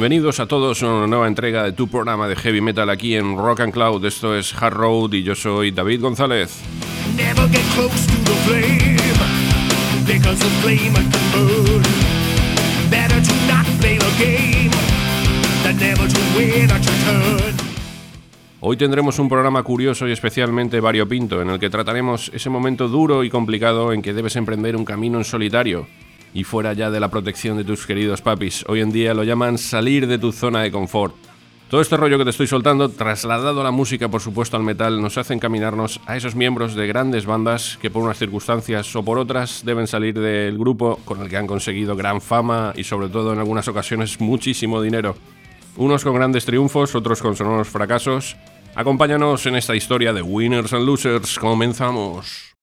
Bienvenidos a todos a una nueva entrega de tu programa de heavy metal aquí en Rock and Cloud. Esto es Hard Road y yo soy David González. Hoy tendremos un programa curioso y especialmente variopinto en el que trataremos ese momento duro y complicado en que debes emprender un camino en solitario y fuera ya de la protección de tus queridos papis. Hoy en día lo llaman salir de tu zona de confort. Todo este rollo que te estoy soltando, trasladado a la música, por supuesto al metal, nos hace encaminarnos a esos miembros de grandes bandas que por unas circunstancias o por otras deben salir del grupo con el que han conseguido gran fama y sobre todo en algunas ocasiones muchísimo dinero. Unos con grandes triunfos, otros con sonoros fracasos. Acompáñanos en esta historia de Winners and Losers. Comenzamos.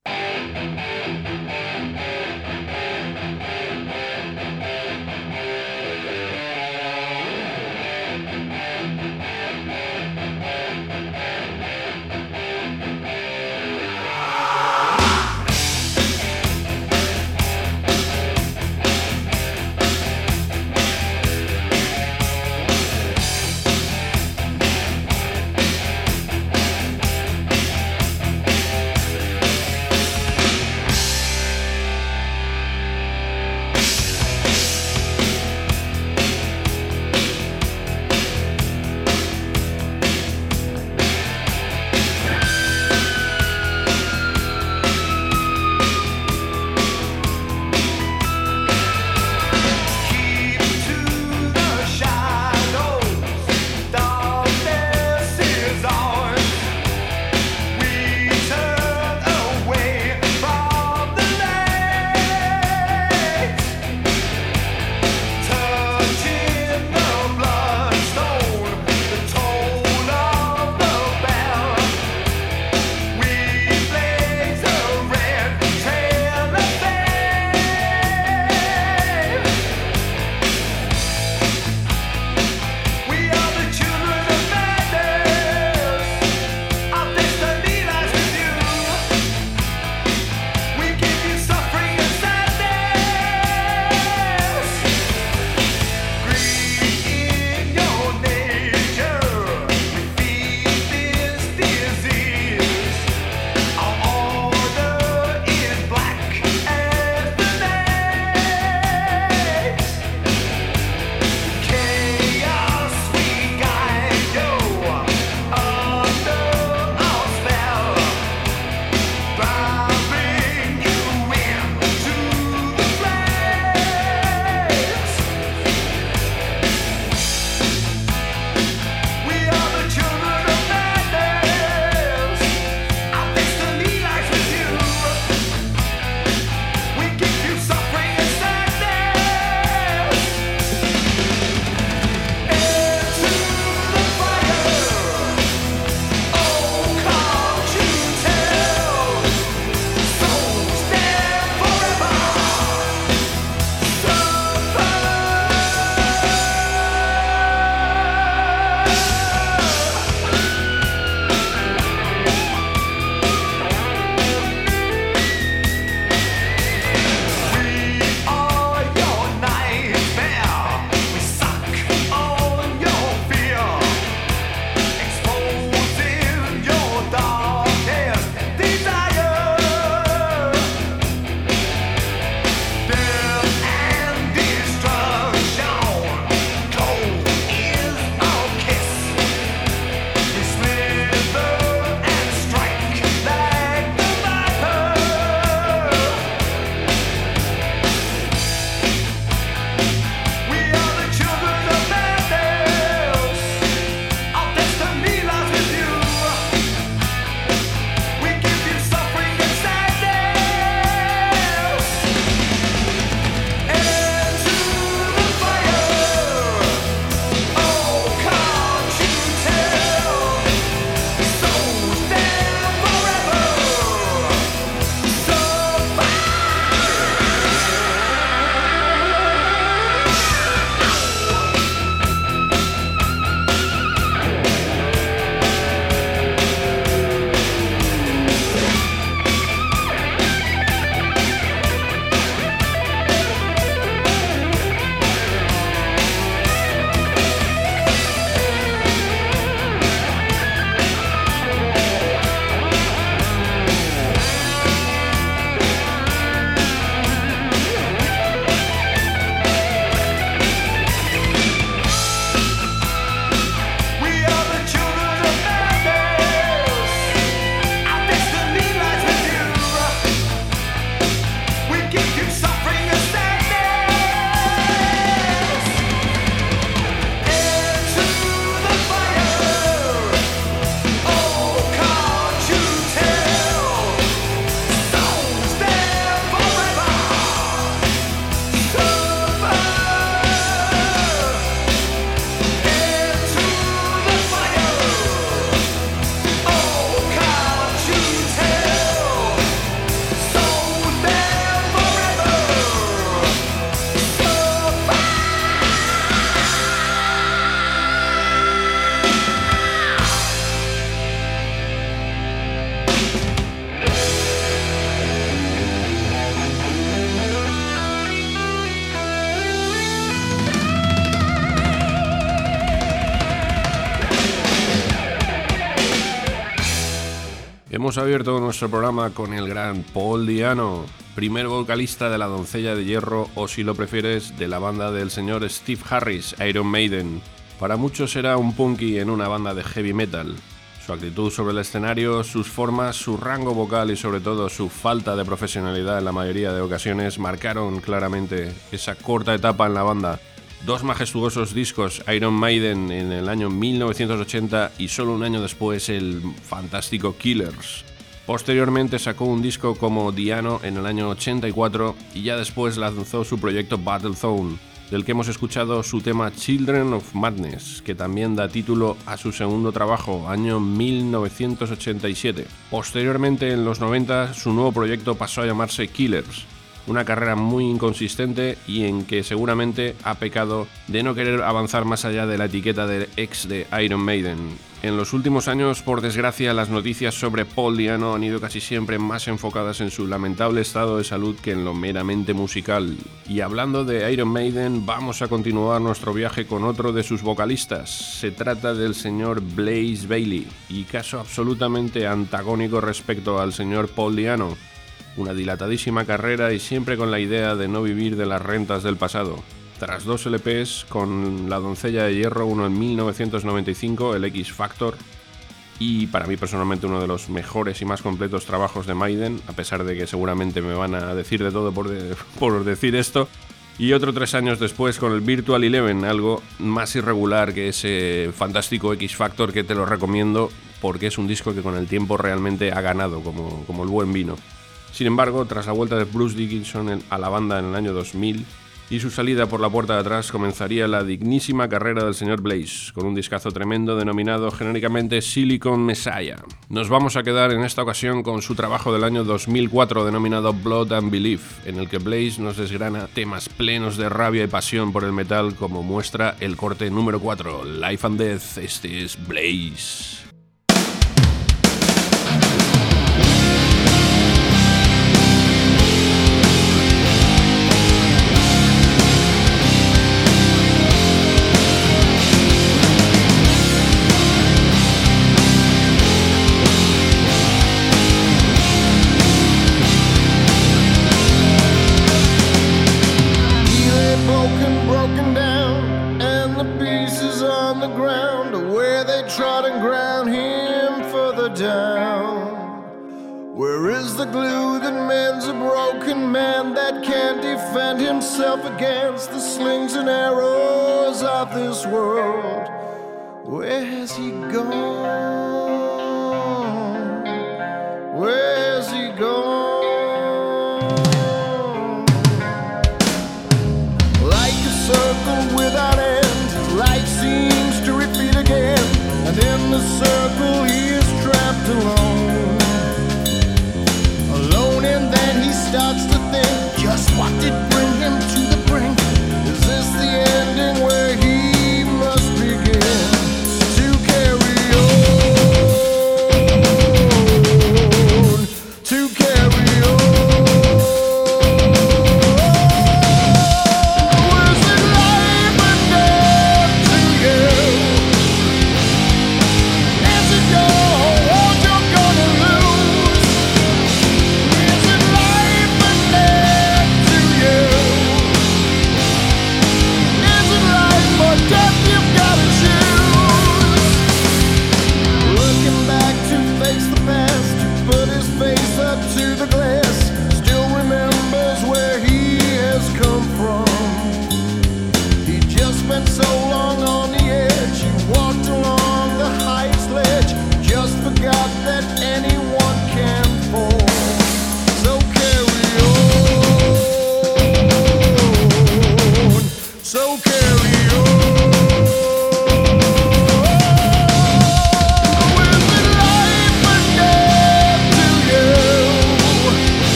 Hemos abierto nuestro programa con el gran Paul Diano, primer vocalista de la Doncella de Hierro o si lo prefieres de la banda del señor Steve Harris, Iron Maiden. Para muchos era un punky en una banda de heavy metal. Su actitud sobre el escenario, sus formas, su rango vocal y sobre todo su falta de profesionalidad en la mayoría de ocasiones marcaron claramente esa corta etapa en la banda. Dos majestuosos discos, Iron Maiden en el año 1980 y solo un año después el fantástico Killers. Posteriormente sacó un disco como Diano en el año 84 y ya después lanzó su proyecto Battlezone, del que hemos escuchado su tema Children of Madness, que también da título a su segundo trabajo, año 1987. Posteriormente, en los 90, su nuevo proyecto pasó a llamarse Killers, una carrera muy inconsistente y en que seguramente ha pecado de no querer avanzar más allá de la etiqueta de ex de Iron Maiden. En los últimos años, por desgracia, las noticias sobre Paul Diano han ido casi siempre más enfocadas en su lamentable estado de salud que en lo meramente musical. Y hablando de Iron Maiden, vamos a continuar nuestro viaje con otro de sus vocalistas. Se trata del señor Blaze Bailey, y caso absolutamente antagónico respecto al señor Paul Diano una dilatadísima carrera y siempre con la idea de no vivir de las rentas del pasado. Tras dos LPs con La doncella de hierro, uno en 1995, el X Factor, y para mí personalmente uno de los mejores y más completos trabajos de Maiden, a pesar de que seguramente me van a decir de todo por, por decir esto. Y otro tres años después con el Virtual Eleven, algo más irregular que ese fantástico X Factor que te lo recomiendo porque es un disco que con el tiempo realmente ha ganado como, como el buen vino. Sin embargo, tras la vuelta de Bruce Dickinson a la banda en el año 2000 y su salida por la puerta de atrás, comenzaría la dignísima carrera del señor Blaze, con un discazo tremendo denominado genéricamente Silicon Messiah. Nos vamos a quedar en esta ocasión con su trabajo del año 2004 denominado Blood and Belief, en el que Blaze nos desgrana temas plenos de rabia y pasión por el metal, como muestra el corte número 4, Life and Death. Este es Blaze.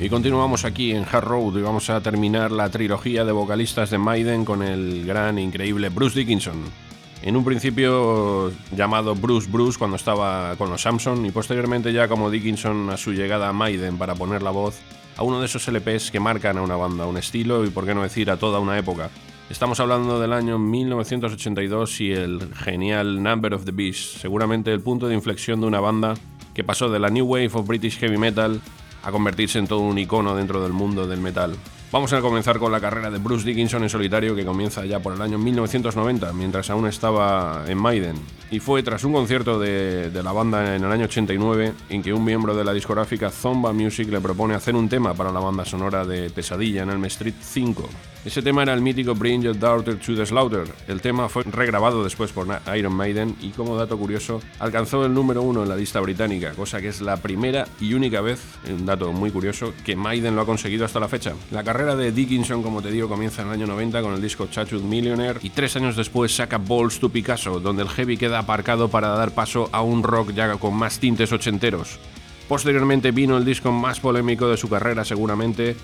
Y continuamos aquí en Hard Road y vamos a terminar la trilogía de vocalistas de Maiden con el gran increíble Bruce Dickinson. En un principio llamado Bruce Bruce cuando estaba con los Samson y posteriormente ya como Dickinson a su llegada a Maiden para poner la voz a uno de esos LPs que marcan a una banda, un estilo y por qué no decir a toda una época. Estamos hablando del año 1982 y el genial Number of the Beast, seguramente el punto de inflexión de una banda que pasó de la New Wave of British Heavy Metal a convertirse en todo un icono dentro del mundo del metal. Vamos a comenzar con la carrera de Bruce Dickinson en solitario que comienza ya por el año 1990, mientras aún estaba en Maiden. Y fue tras un concierto de, la banda en el año 89 en que un miembro de la discográfica Zomba Music le propone hacer un tema para la banda sonora de Pesadilla en Elm Street 5. Ese tema era el mítico Bring Your Daughter to the Slaughter. El tema fue regrabado después por Iron Maiden y como dato curioso alcanzó el número uno en la lista británica, cosa que es la primera y única vez, un dato muy curioso, que Maiden lo ha conseguido hasta la fecha. La carrera de Dickinson, como te digo, comienza en el año 90 con el disco Chachud Millionaire y tres años después saca Balls to Picasso, donde el heavy queda aparcado para dar paso a un rock ya con más tintes ochenteros. Posteriormente vino el disco más polémico de su carrera seguramente,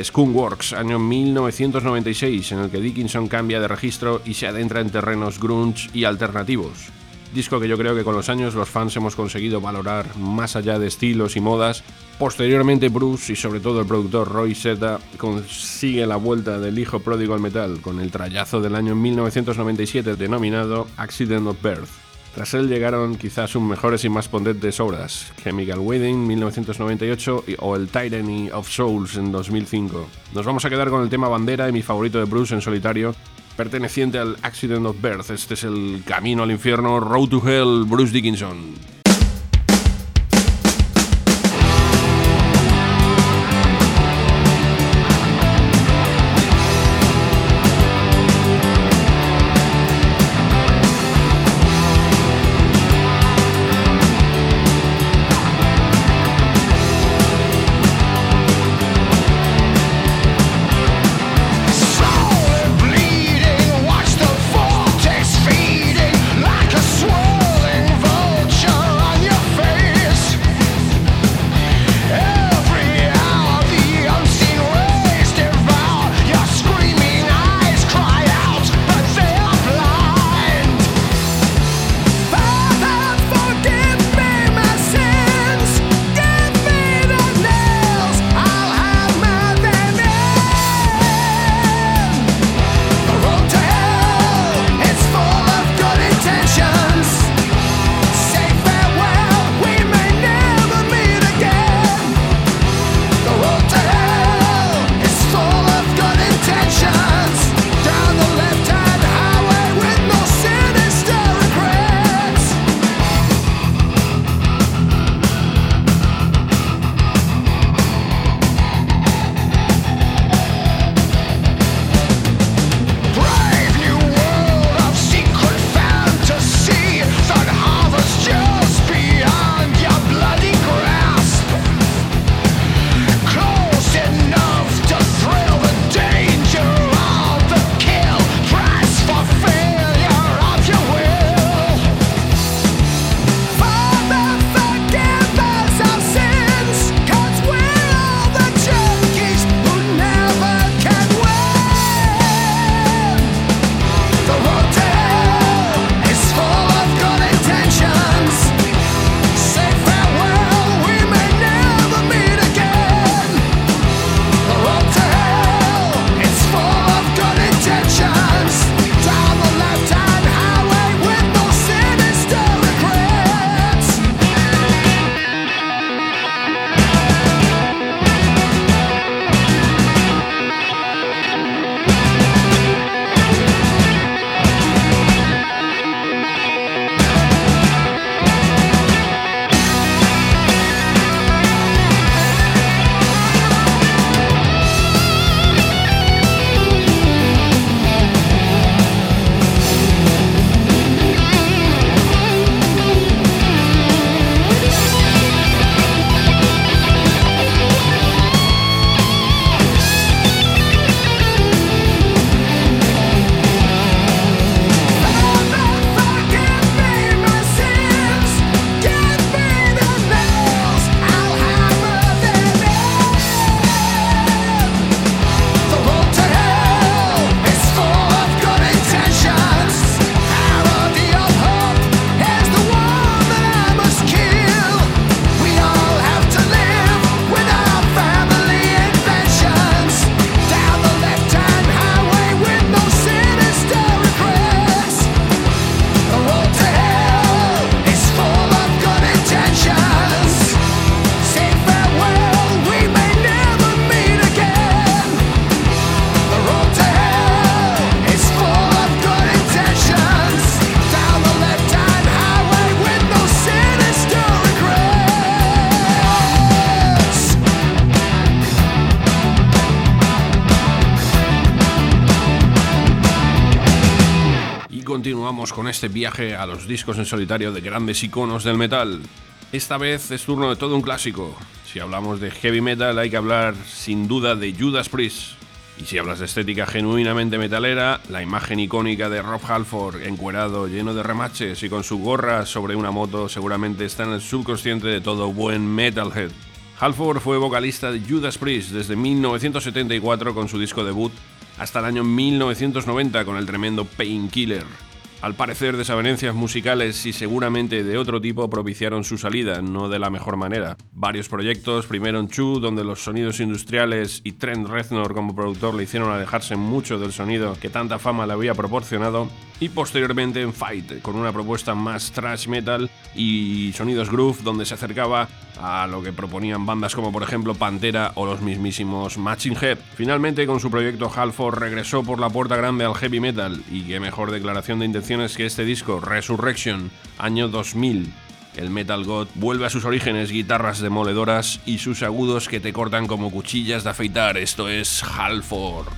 Skunkworks, año 1996, en el que Dickinson cambia de registro y se adentra en terrenos grunge y alternativos. Disco que yo creo que con los años los fans hemos conseguido valorar más allá de estilos y modas. Posteriormente Bruce y sobre todo el productor Roy Zeta consigue la vuelta del hijo pródigo al metal con el trayazo del año 1997 denominado Accident of Birth. Tras él llegaron quizás sus mejores y más potentes obras, Chemical Wedding 1998 o el Tyranny of Souls en 2005. Nos vamos a quedar con el tema bandera y mi favorito de Bruce en solitario, perteneciente al Accident of Birth. Este es el Camino al Infierno, Road to Hell, Bruce Dickinson. Este viaje a los discos en solitario de grandes iconos del metal. Esta vez es turno de todo un clásico. Si hablamos de heavy metal hay que hablar sin duda de Judas Priest. Y si hablas de estética genuinamente metalera, la imagen icónica de Rob Halford, encuerado, lleno de remaches y con su gorra sobre una moto, seguramente está en el subconsciente de todo buen metalhead. Halford fue vocalista de Judas Priest desde 1974 con su disco debut hasta el año 1990 con el tremendo Painkiller. Al parecer, desavenencias musicales y seguramente de otro tipo propiciaron su salida, no de la mejor manera. Varios proyectos, primero en Chu, donde los sonidos industriales y Trent Reznor como productor le hicieron alejarse mucho del sonido que tanta fama le había proporcionado, y posteriormente en Fight, con una propuesta más thrash metal y sonidos groove, donde se acercaba a lo que proponían bandas como por ejemplo Pantera o los mismísimos Matching Head. Finalmente, con su proyecto Halford regresó por la puerta grande al heavy metal, y qué mejor declaración de intención que este disco, Resurrection, año 2000. El Metal God vuelve a sus orígenes, guitarras demoledoras y sus agudos que te cortan como cuchillas de afeitar. Esto es Halford.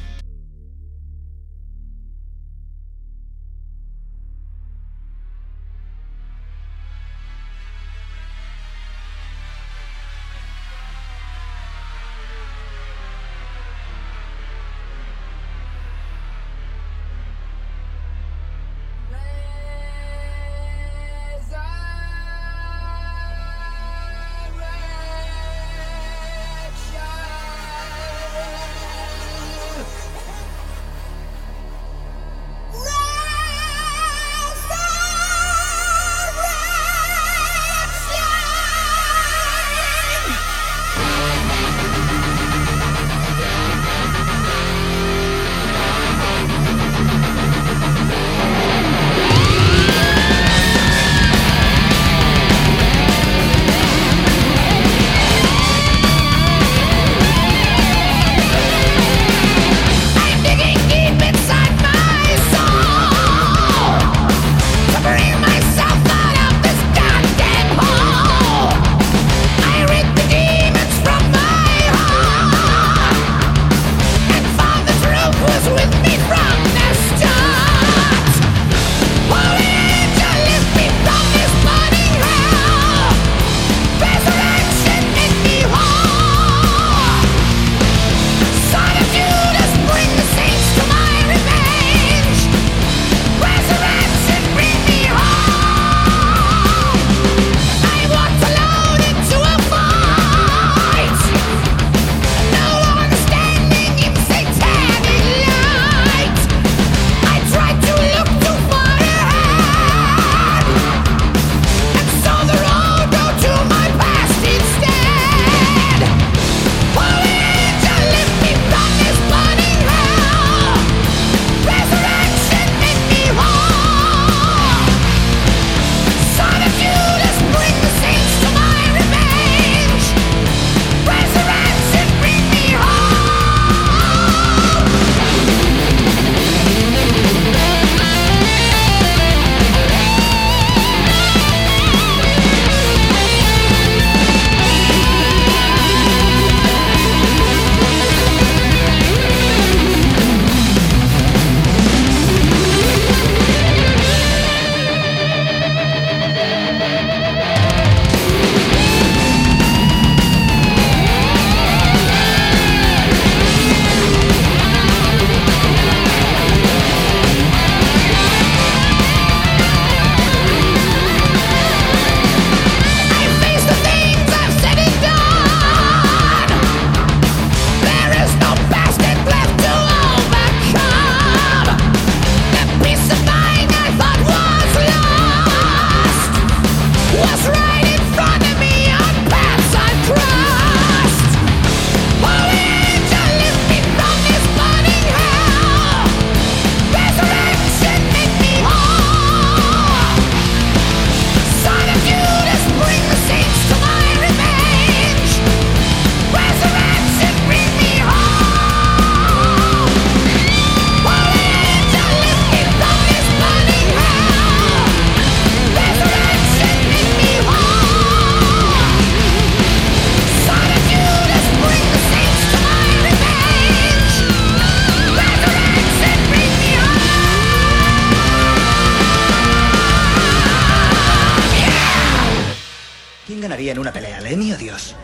Una pelea, Lenny o Dios?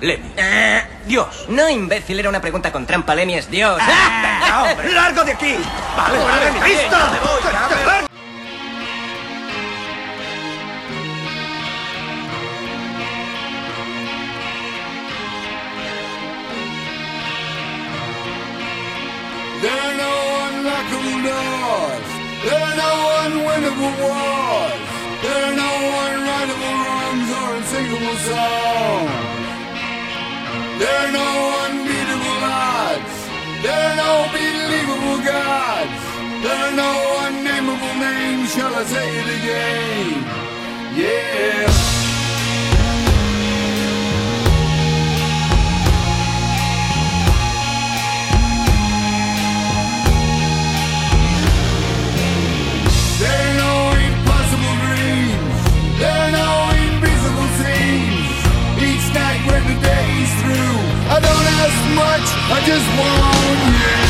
Lemmy. Eh, Dios. no, imbécil, era una pregunta con trampa. Lemmy es Dios. ¡Ah, hombre! ¡Largo de aquí! Vale, ¡Fuera vale, de mi está bien, vista! ya me voy. There no unlockable doors. There are no unwinnable wars. Songs. There are no unbeatable odds. There are no believable gods. There are no unnameable names. Shall I say it again? Yeah. I much. I just want you.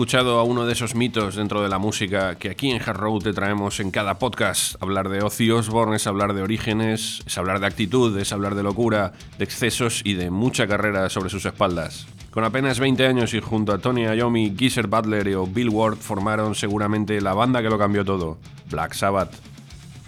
escuchado a uno de esos mitos dentro de la música que aquí en Hard Road te traemos en cada podcast. Hablar de Ozzy Osbourne es hablar de orígenes, es hablar de actitud, es hablar de locura, de excesos y de mucha carrera sobre sus espaldas. Con apenas 20 años y junto a Tony Iommi, Geezer Butler y Bill Ward formaron seguramente la banda que lo cambió todo, Black Sabbath.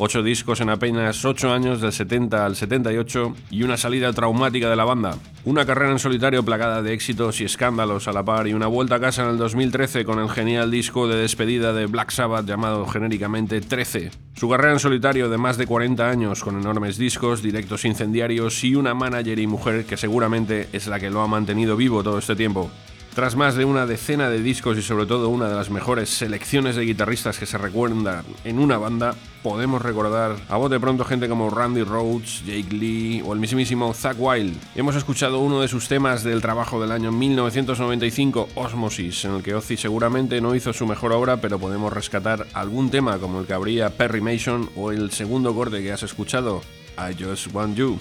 Ocho discos en apenas ocho años, del 70 al 78, y una salida traumática de la banda. Una carrera en solitario plagada de éxitos y escándalos a la par, y una vuelta a casa en el 2013 con el genial disco de despedida de Black Sabbath llamado genéricamente 13. Su carrera en solitario de más de 40 años, con enormes discos, directos incendiarios y una manager y mujer que seguramente es la que lo ha mantenido vivo todo este tiempo. Tras más de una decena de discos y sobre todo una de las mejores selecciones de guitarristas que se recuerdan en una banda, podemos recordar a de pronto gente como Randy Rhodes, Jake Lee o el mismísimo Zack Wild. Hemos escuchado uno de sus temas del trabajo del año 1995, Osmosis, en el que Ozzy seguramente no hizo su mejor obra, pero podemos rescatar algún tema como el que habría Perry Mason o el segundo corte que has escuchado, I Just Want You.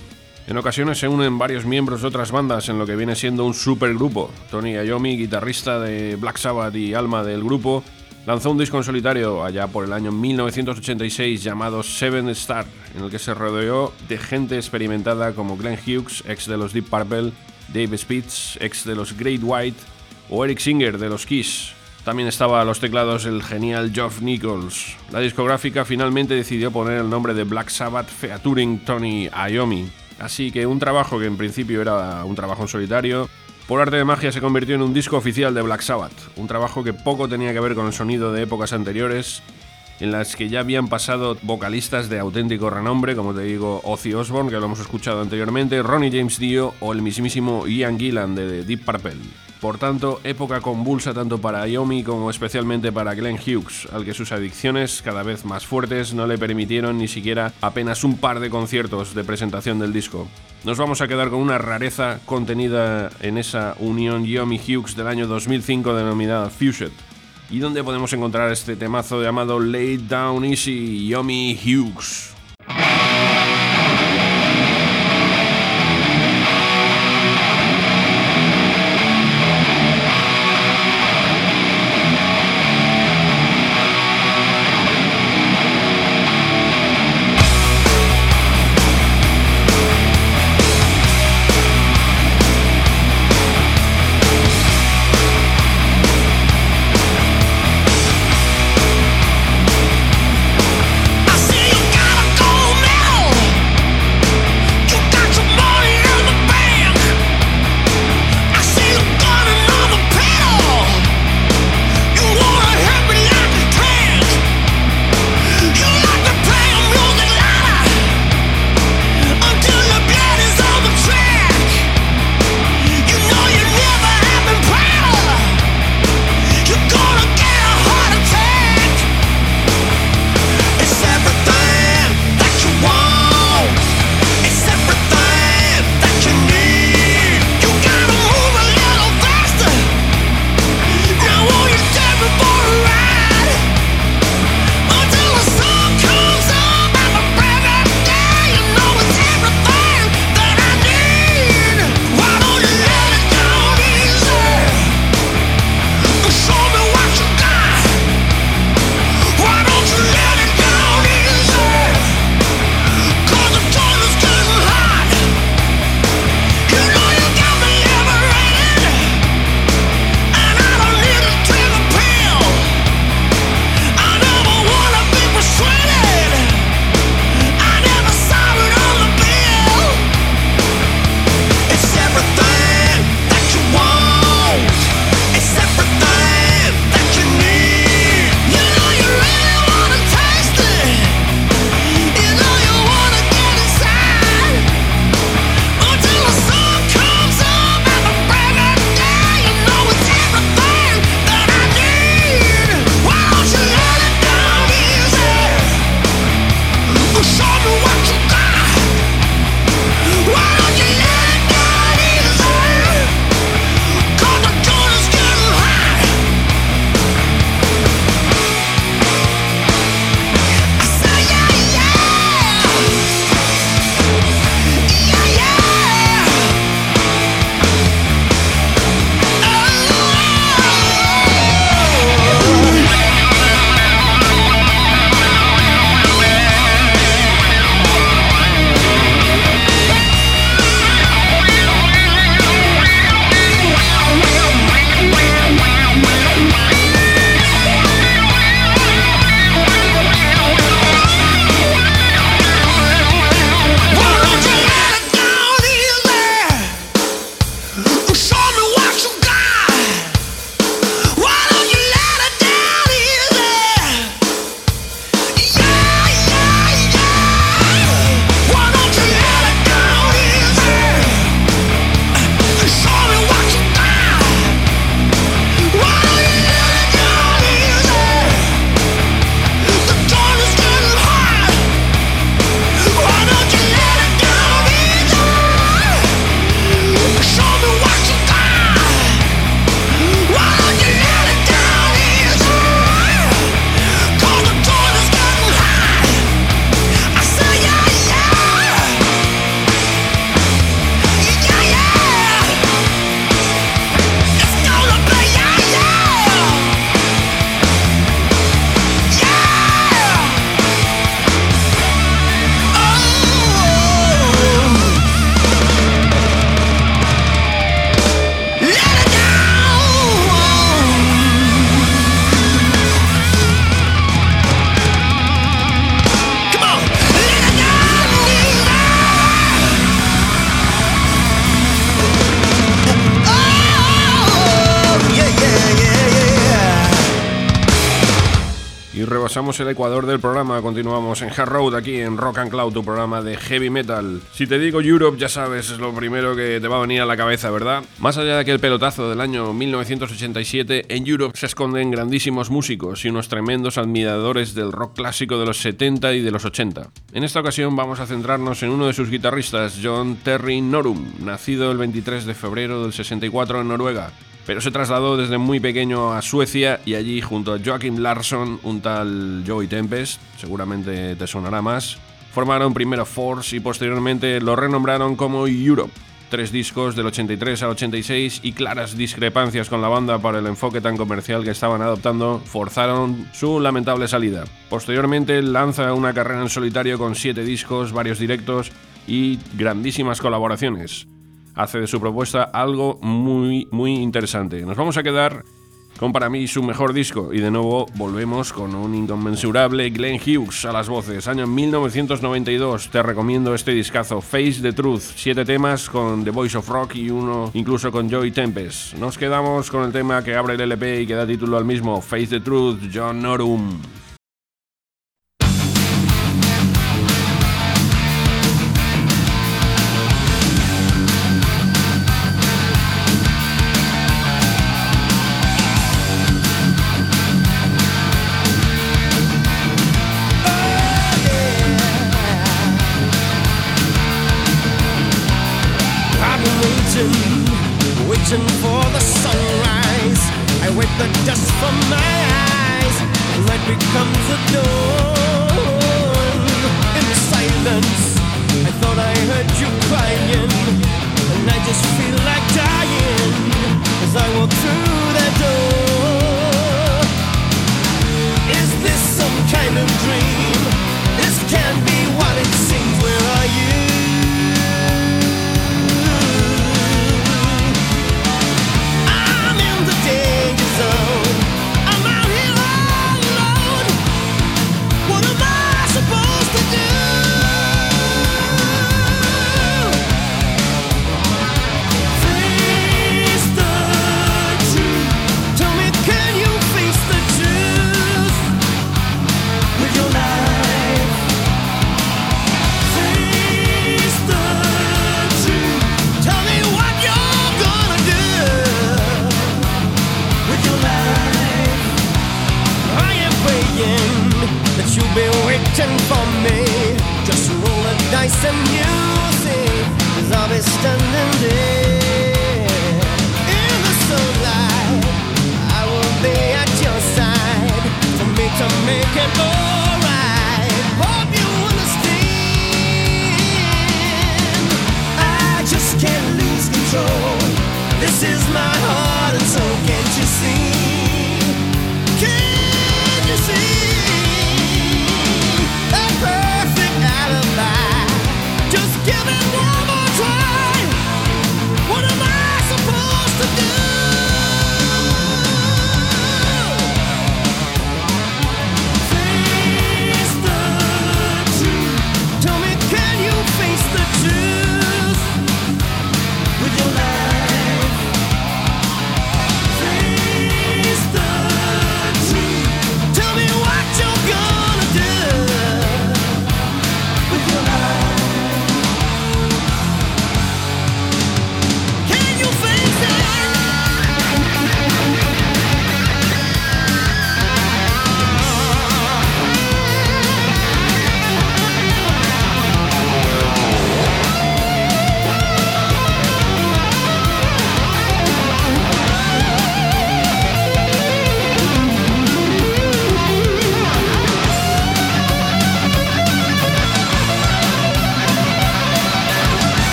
En ocasiones se unen varios miembros de otras bandas en lo que viene siendo un supergrupo. Tony Iommi, guitarrista de Black Sabbath y alma del grupo, lanzó un disco en solitario allá por el año 1986 llamado Seven Star, en el que se rodeó de gente experimentada como Glenn Hughes, ex de los Deep Purple, Dave Spitz, ex de los Great White, o Eric Singer de los Kiss. También estaba a los teclados el genial Geoff Nichols. La discográfica finalmente decidió poner el nombre de Black Sabbath featuring Tony Iommi. Así que un trabajo que en principio era un trabajo en solitario, por arte de magia se convirtió en un disco oficial de Black Sabbath, un trabajo que poco tenía que ver con el sonido de épocas anteriores, en las que ya habían pasado vocalistas de auténtico renombre, como te digo, Ozzy Osbourne, que lo hemos escuchado anteriormente, Ronnie James Dio o el mismísimo Ian Gillan de Deep Purple. Por tanto, época convulsa tanto para Iomi como especialmente para Glenn Hughes, al que sus adicciones, cada vez más fuertes, no le permitieron ni siquiera apenas un par de conciertos de presentación del disco. Nos vamos a quedar con una rareza contenida en esa unión Iomi-Hughes del año 2005 denominada Fused. ¿Y dónde podemos encontrar este temazo llamado Lay Down Easy Yomi Hughes? Rebasamos el ecuador del programa, continuamos en Hard Road aquí en Rock and Cloud, tu programa de heavy metal. Si te digo Europe, ya sabes, es lo primero que te va a venir a la cabeza, ¿verdad? Más allá de aquel pelotazo del año 1987, en Europe se esconden grandísimos músicos y unos tremendos admiradores del rock clásico de los 70 y de los 80. En esta ocasión vamos a centrarnos en uno de sus guitarristas, John Terry Norum, nacido el 23 de febrero del 64 en Noruega pero se trasladó desde muy pequeño a Suecia y allí junto a Joachim Larsson, un tal Joey Tempest, seguramente te sonará más, formaron primero Force y posteriormente lo renombraron como Europe. Tres discos del 83 al 86 y claras discrepancias con la banda para el enfoque tan comercial que estaban adoptando forzaron su lamentable salida. Posteriormente lanza una carrera en solitario con siete discos, varios directos y grandísimas colaboraciones hace de su propuesta algo muy, muy interesante. Nos vamos a quedar con para mí su mejor disco y de nuevo volvemos con un inconmensurable Glenn Hughes a las voces. Año 1992, te recomiendo este discazo, Face the Truth, siete temas con The Voice of Rock y uno incluso con Joey Tempest. Nos quedamos con el tema que abre el LP y que da título al mismo, Face the Truth, John Norum. the dust from my eyes, light becomes a door.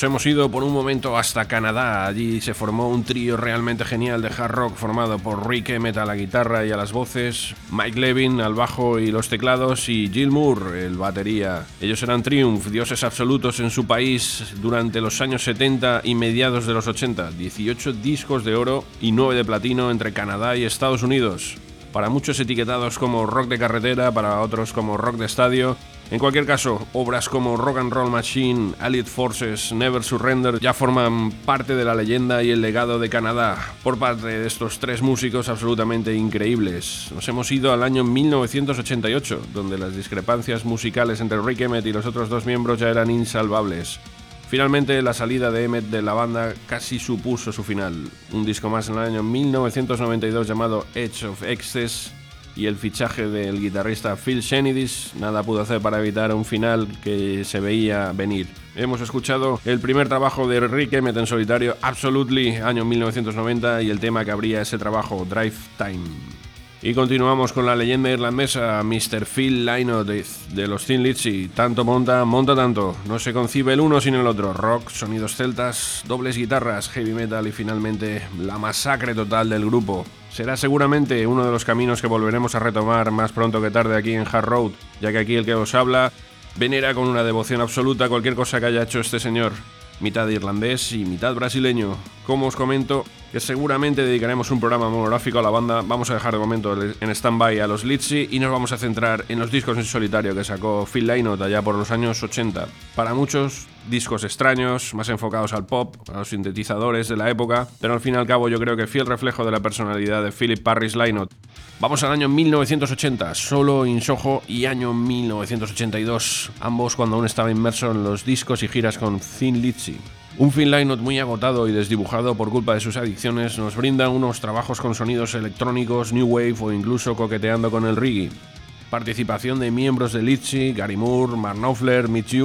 Hemos ido por un momento hasta Canadá. Allí se formó un trío realmente genial de hard rock formado por Rick Emmett a la guitarra y a las voces, Mike Levin al bajo y los teclados y Jill Moore, el batería. Ellos eran Triumph, dioses absolutos en su país durante los años 70 y mediados de los 80. 18 discos de oro y 9 de platino entre Canadá y Estados Unidos. Para muchos etiquetados como rock de carretera, para otros como rock de estadio en cualquier caso, obras como Rock and Roll Machine, Allied Forces, Never Surrender ya forman parte de la leyenda y el legado de Canadá por parte de estos tres músicos absolutamente increíbles. Nos hemos ido al año 1988, donde las discrepancias musicales entre Rick Emmett y los otros dos miembros ya eran insalvables. Finalmente, la salida de Emmett de la banda casi supuso su final. Un disco más en el año 1992 llamado Edge of Excess y el fichaje del guitarrista Phil Shenidis nada pudo hacer para evitar un final que se veía venir. Hemos escuchado el primer trabajo de Rick Emmett en solitario, Absolutely, año 1990, y el tema que abría ese trabajo, Drive Time. Y continuamos con la leyenda irlandesa Mr. Phil Lynott de, los Thin Lizzy. Tanto monta, monta tanto. No se concibe el uno sin el otro. Rock, sonidos celtas, dobles guitarras, heavy metal y finalmente la masacre total del grupo. Será seguramente uno de los caminos que volveremos a retomar más pronto que tarde aquí en Hard Road, ya que aquí el que os habla venera con una devoción absoluta cualquier cosa que haya hecho este señor, mitad irlandés y mitad brasileño. Como os comento, que seguramente dedicaremos un programa monográfico a la banda. Vamos a dejar de momento en stand-by a los Litzy y nos vamos a centrar en los discos en solitario que sacó Phil Lynott allá por los años 80. Para muchos, discos extraños, más enfocados al pop, a los sintetizadores de la época, pero al fin y al cabo yo creo que fiel reflejo de la personalidad de Philip Parris Lynott. Vamos al año 1980, solo in Soho y año 1982, ambos cuando aún estaba inmerso en los discos y giras con Thin Lizzy. Un Phil Lynott muy agotado y desdibujado por culpa de sus adicciones nos brinda unos trabajos con sonidos electrónicos, new wave o incluso coqueteando con el reggae. Participación de miembros de Litzy, Gary Moore, Mark Knopfler, Mitch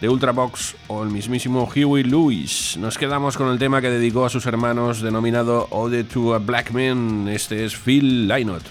de Ultravox o el mismísimo Huey Lewis. Nos quedamos con el tema que dedicó a sus hermanos denominado Ode to a Black Man. Este es Phil Lynott.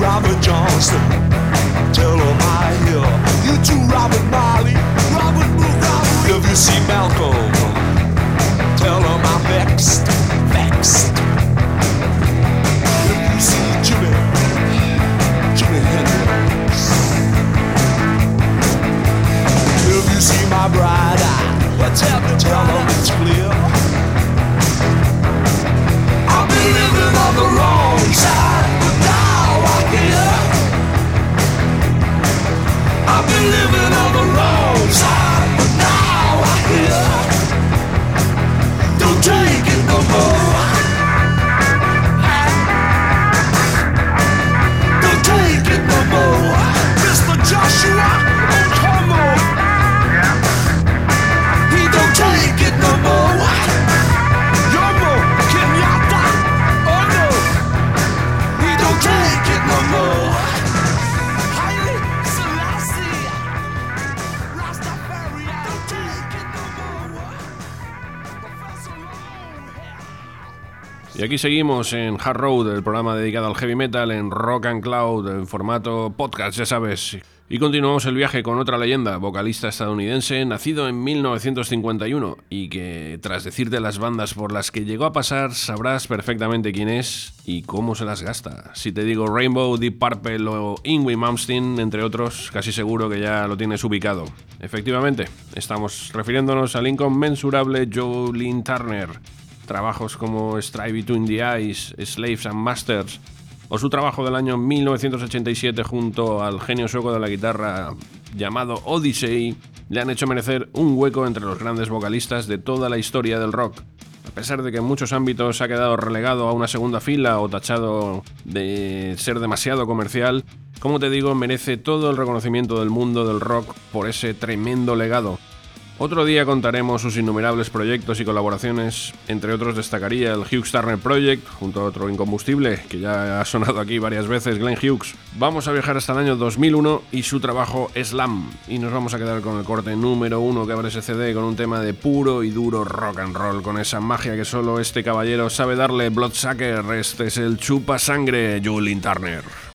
Robert Johnson. Tell him I hear. You too, Robert Marley. Robert Mugabe. If you see Malcolm, tell him I'm vexed. Vexed. If you see Jimmy, Jimmy Hendrix. If you see my bride eye, well, tell, tell him it's clear. I've been living on the wrong side, Y aquí seguimos en Hard Road, el programa dedicado al heavy metal en Rock and Cloud, en formato podcast, ya sabes. Y continuamos el viaje con otra leyenda, vocalista estadounidense, nacido en 1951 y que, tras decirte las bandas por las que llegó a pasar, sabrás perfectamente quién es y cómo se las gasta. Si te digo Rainbow, Deep Purple o Ingrid Malmsteen, entre otros, casi seguro que ya lo tienes ubicado. Efectivamente, estamos refiriéndonos al inconmensurable Joe Lynn Turner trabajos como Strive Between the Eyes, Slaves and Masters, o su trabajo del año 1987 junto al genio sueco de la guitarra llamado Odyssey, le han hecho merecer un hueco entre los grandes vocalistas de toda la historia del rock. A pesar de que en muchos ámbitos ha quedado relegado a una segunda fila o tachado de ser demasiado comercial, como te digo, merece todo el reconocimiento del mundo del rock por ese tremendo legado. Otro día contaremos sus innumerables proyectos y colaboraciones, entre otros destacaría el Hughes Turner Project, junto a otro incombustible que ya ha sonado aquí varias veces, Glenn Hughes. Vamos a viajar hasta el año 2001 y su trabajo Slam, y nos vamos a quedar con el corte número uno que abre ese CD con un tema de puro y duro rock and roll, con esa magia que solo este caballero sabe darle, Bloodsucker, este es el chupa sangre, Julian Turner.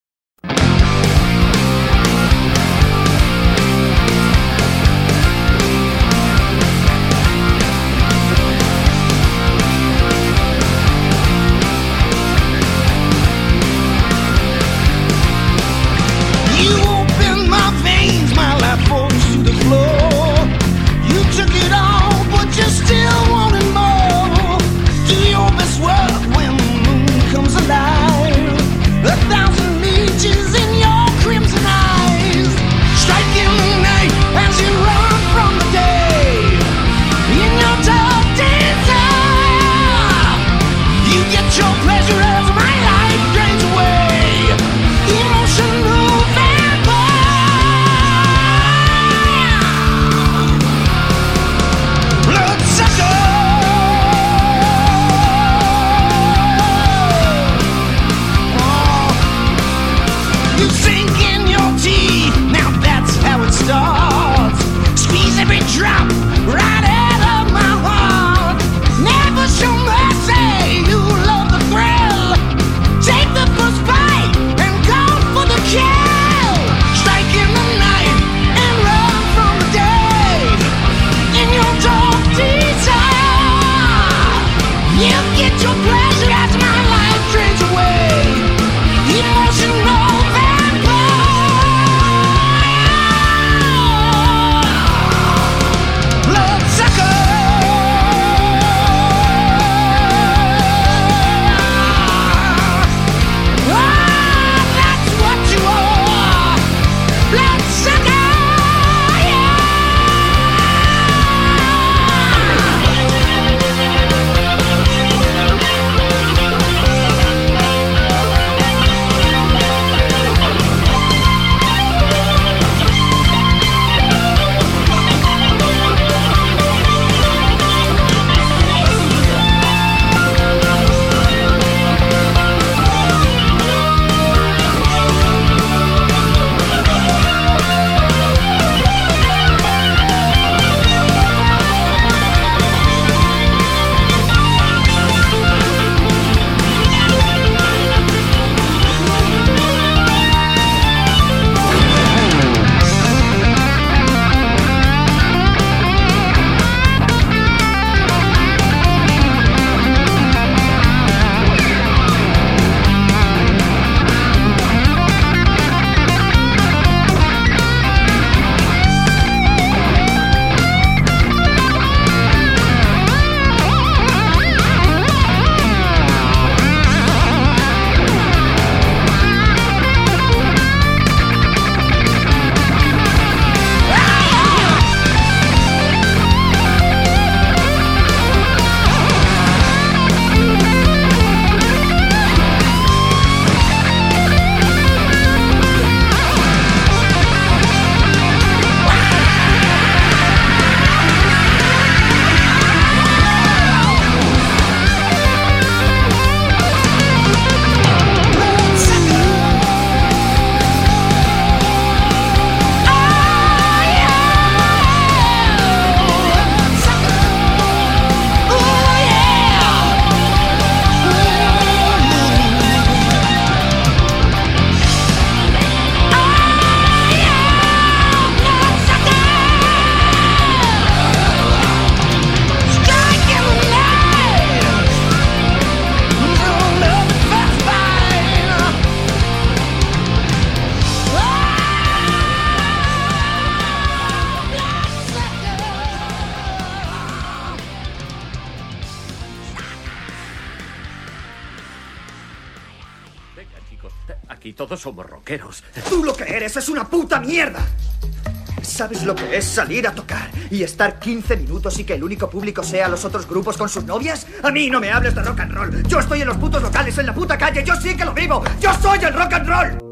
¿Sabes lo que es salir a tocar y estar 15 minutos y que el único público sea los otros grupos con sus novias? A mí no me hables de rock and roll. Yo estoy en los putos locales, en la puta calle. Yo sí que lo vivo. Yo soy el rock and roll.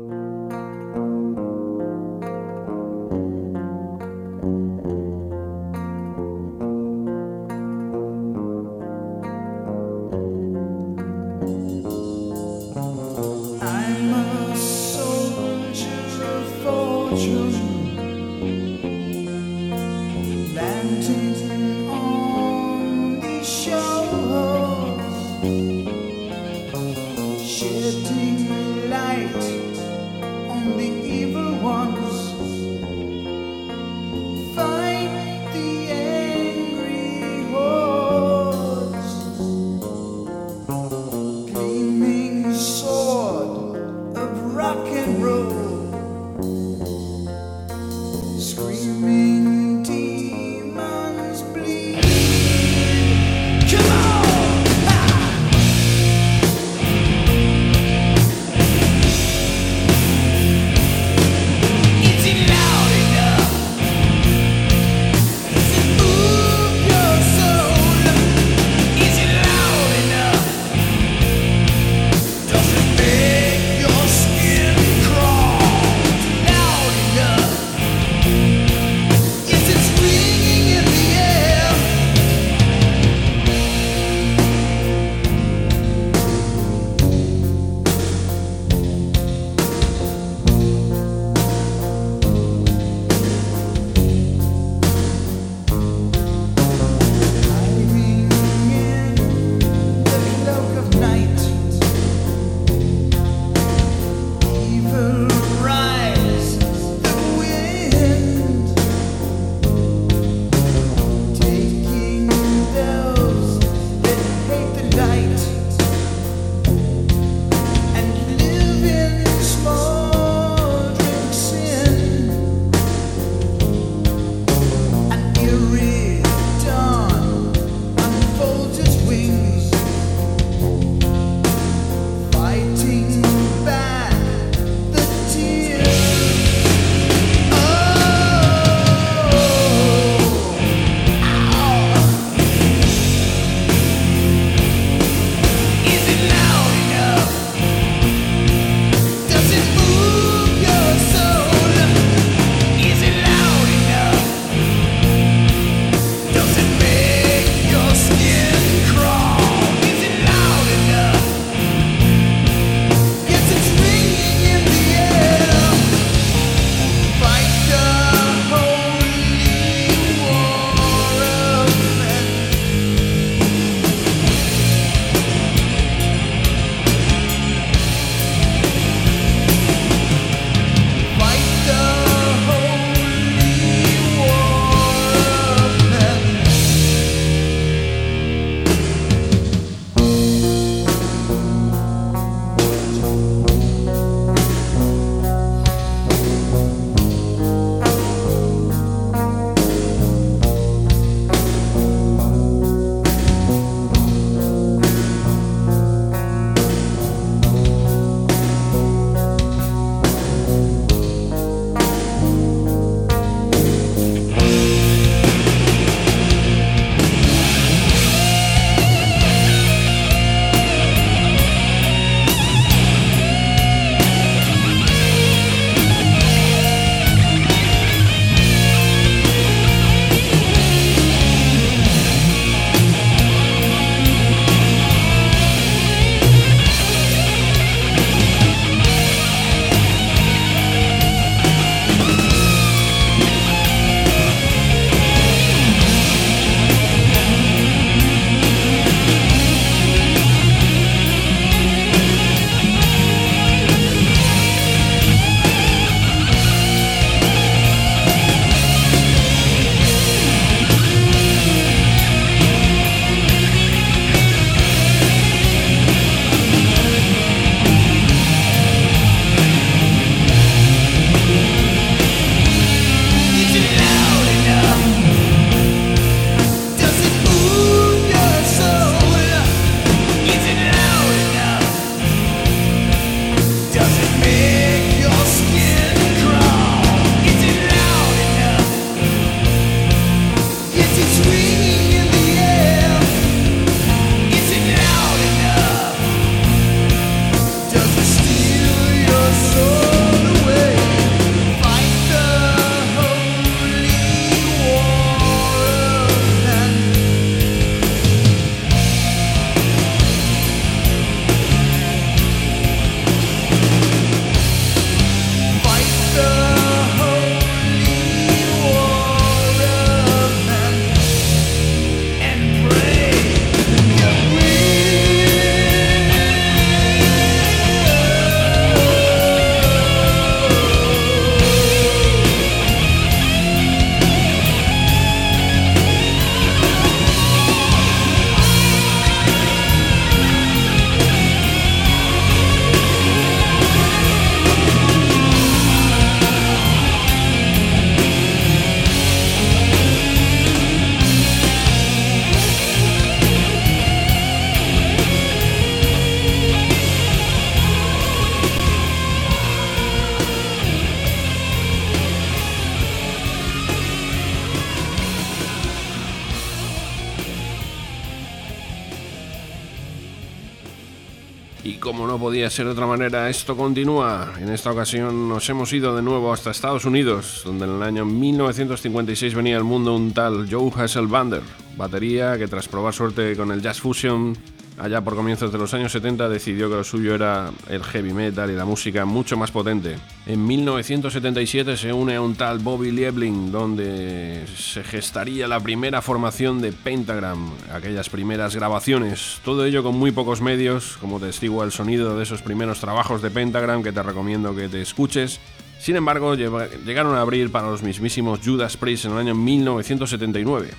Ser de otra manera, esto continúa. En esta ocasión nos hemos ido de nuevo hasta Estados Unidos, donde en el año 1956 venía al mundo un tal Joe Hasselbander, batería que tras probar suerte con el Jazz Fusion allá por comienzos de los años 70 decidió que lo suyo era el heavy metal y la música mucho más potente. En 1977 se une a un tal Bobby Liebling, donde se gestaría la primera formación de Pentagram, aquellas primeras grabaciones. Todo ello con muy pocos medios, como testigo el sonido de esos primeros trabajos de Pentagram que te recomiendo que te escuches. Sin embargo, llegaron a abrir para los mismísimos Judas Priest en el año 1979.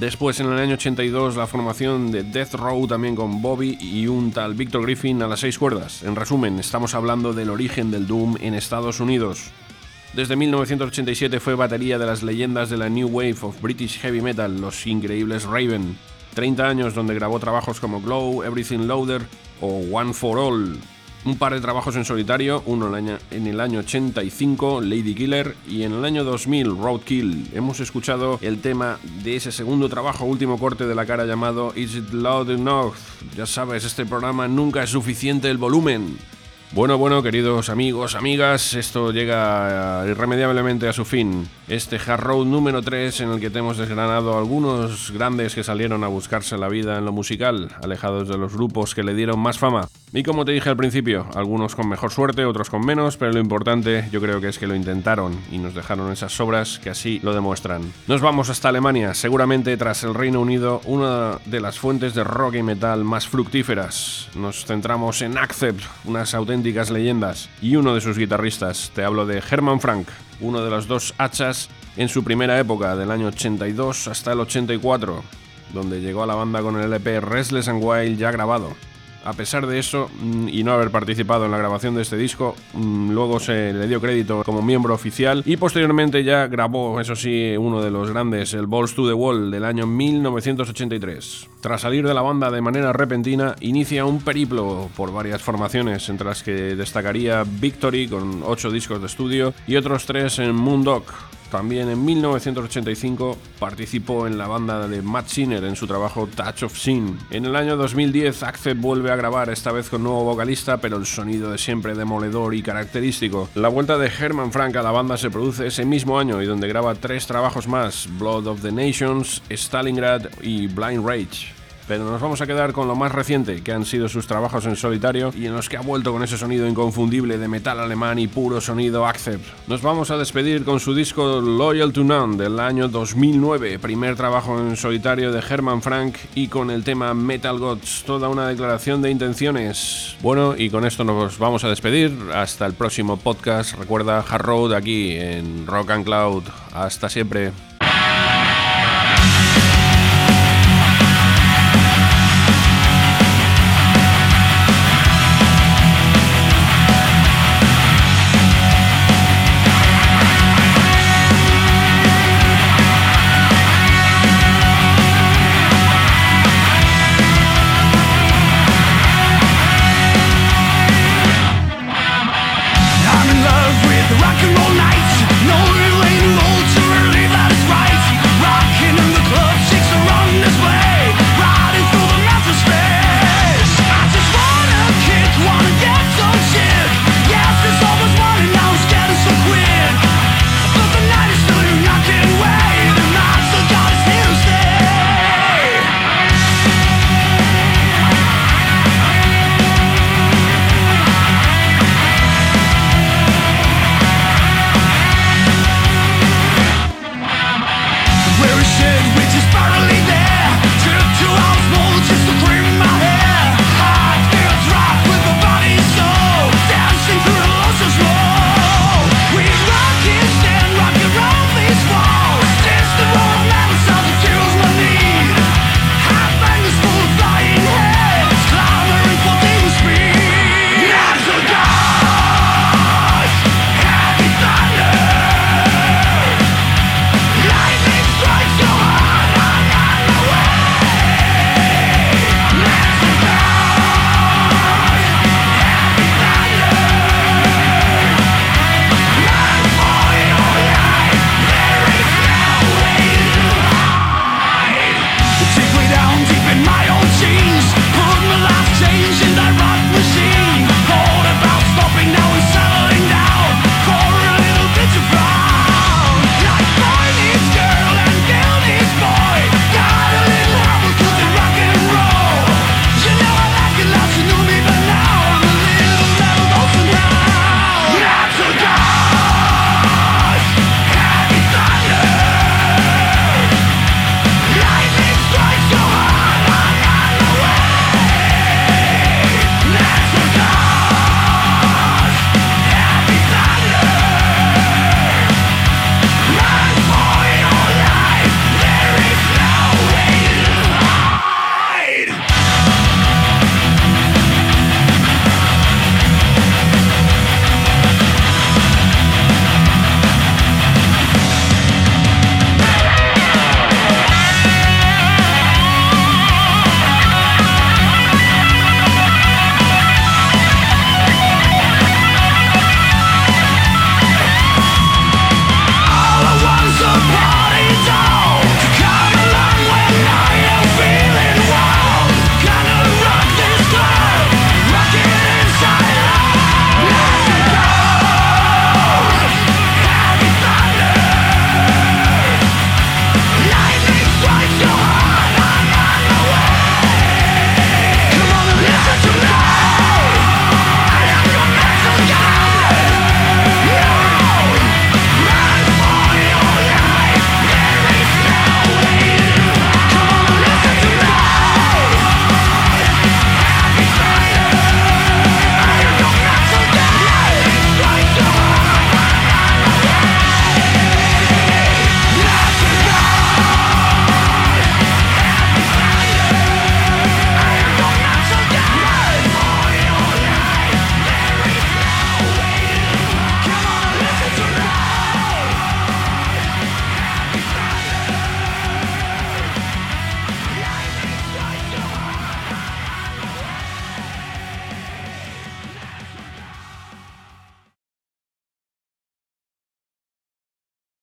Después, en el año 82, la formación de Death Row también con Bobby y un tal Victor Griffin a las seis cuerdas. En resumen, estamos hablando del origen del Doom en Estados Unidos. Desde 1987 fue batería de las leyendas de la New Wave of British Heavy Metal, los increíbles Raven. 30 años donde grabó trabajos como Glow, Everything Loader o One for All un par de trabajos en solitario, uno en el año 85, Lady Killer, y en el año 2000, Roadkill. Hemos escuchado el tema de ese segundo trabajo, último corte de la cara llamado Is It Loud Enough? Ya sabes, este programa nunca es suficiente el volumen. Bueno, bueno, queridos amigos, amigas, esto llega irremediablemente a su fin. Este Hard Road número 3 en el que te hemos desgranado algunos grandes que salieron a buscarse la vida en lo musical, alejados de los grupos que le dieron más fama. Y como te dije al principio, algunos con mejor suerte, otros con menos, pero lo importante yo creo que es que lo intentaron y nos dejaron esas obras que así lo demuestran. Nos vamos hasta Alemania, seguramente tras el Reino Unido, una de las fuentes de rock y metal más fructíferas. Nos centramos en Accept, unas auténticas leyendas, y uno de sus guitarristas, te hablo de Herman Frank, uno de los dos hachas en su primera época, del año 82 hasta el 84, donde llegó a la banda con el LP Restless and Wild ya grabado. A pesar de eso mm, y no haber participado en la grabación de este disco, mm, luego se le dio crédito como miembro oficial y posteriormente ya grabó, eso sí, uno de los grandes, el Balls to the Wall del año 1983. Tras salir de la banda de manera repentina, inicia un periplo por varias formaciones, entre las que destacaría Victory con 8 discos de estudio y otros 3 en Moondog también en 1985 participó en la banda de Matt Sinner en su trabajo Touch of Sin. En el año 2010 Accept grabar, esta vez con nuevo vocalista, pero el sonido de siempre demoledor y característico. La vuelta de Herman Frank a la banda se produce ese mismo año y donde graba tres trabajos más, Blood of the Nations, Stalingrad y Blind Rage pero nos vamos a quedar con lo más reciente, que han sido sus trabajos en solitario y en los que ha vuelto con ese sonido inconfundible de metal alemán y puro sonido Accept. Nos vamos a despedir con su disco Loyal to None del año 2009, primer trabajo en solitario de Herman Frank y con el tema Metal Gods, toda una declaración de intenciones. Bueno, y con esto nos vamos a despedir. Hasta el próximo podcast. Recuerda Hard Road aquí en Rock and Cloud. Hasta siempre.